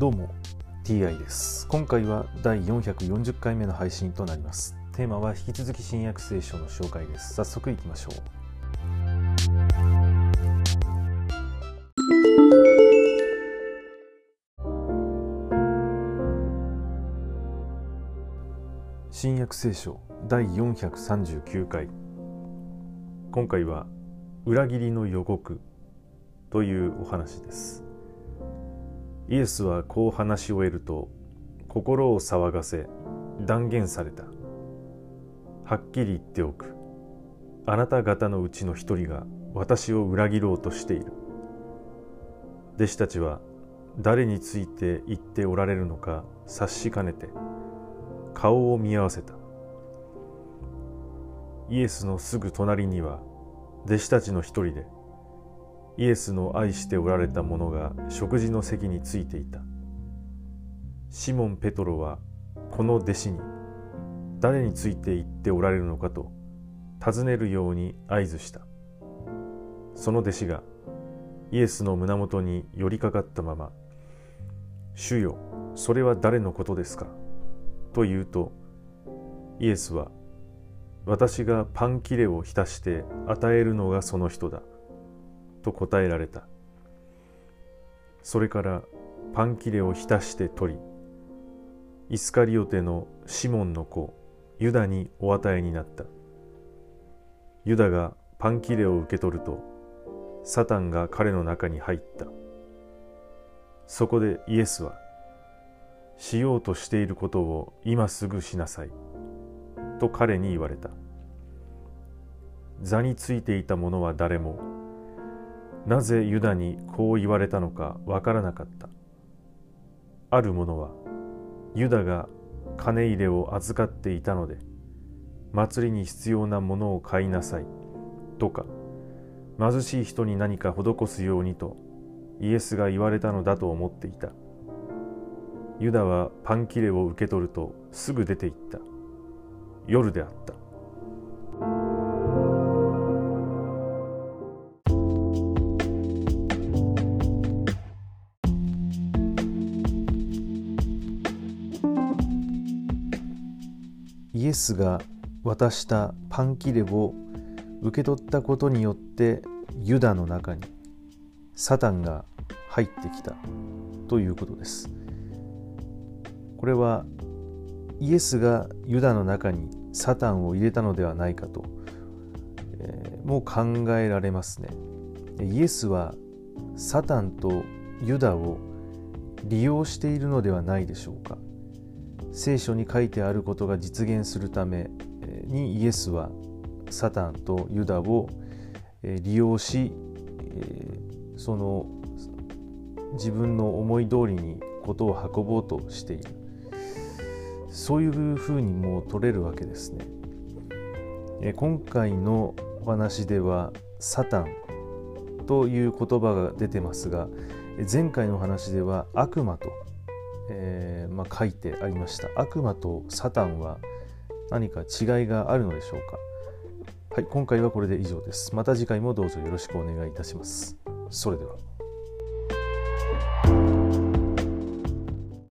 どうも TI です。今回は第440回目の配信となります。テーマは引き続き新約聖書の紹介です。早速いきましょう。新約聖書第439回。今回は裏切りの予告というお話です。イエスはこう話し終えると心を騒がせ断言された。はっきり言っておく。あなた方のうちの一人が私を裏切ろうとしている。弟子たちは誰について言っておられるのか察しかねて顔を見合わせた。イエスのすぐ隣には弟子たちの一人でイエスの愛しておられた者が食事の席についていた。シモン・ペトロはこの弟子に誰について言っておられるのかと尋ねるように合図した。その弟子がイエスの胸元に寄りかかったまま「主よそれは誰のことですか?」と言うとイエスは「私がパン切れを浸して与えるのがその人だ」と答えられた。それからパン切れを浸して取りイスカリオテのシモンの子ユダにお与えになった。ユダがパン切れを受け取るとサタンが彼の中に入った。そこでイエスはしようとしていることを今すぐしなさいと彼に言われた。座についていた者は誰もなぜユダにこう言われたのかわからなかった。ある者はユダが金入れを預かっていたので祭りに必要なものを買いなさいとか貧しい人に何か施すようにとイエスが言われたのだと思っていた。ユダはパン切れを受け取るとすぐ出て行った。夜であった。イエスが渡したパン切れを受け取ったことによってユダの中にサタンが入ってきたということです。これはイエスがユダの中にサタンを入れたのではないかと、えー、もう考えられますね。イエスはサタンとユダを利用しているのではないでしょうか。聖書に書いてあることが実現するためにイエスはサタンとユダを利用しその自分の思い通りにことを運ぼうとしている。そういうふうにも取れるわけですね。今回のお話ではサタンという言葉が出てますが前回の話では悪魔とえー、まあ、書いてありました。悪魔とサタンは何か違いがあるのでしょうか？はい今回はこれで以上です。また次回もどうぞよろしくお願いいたします。それでは。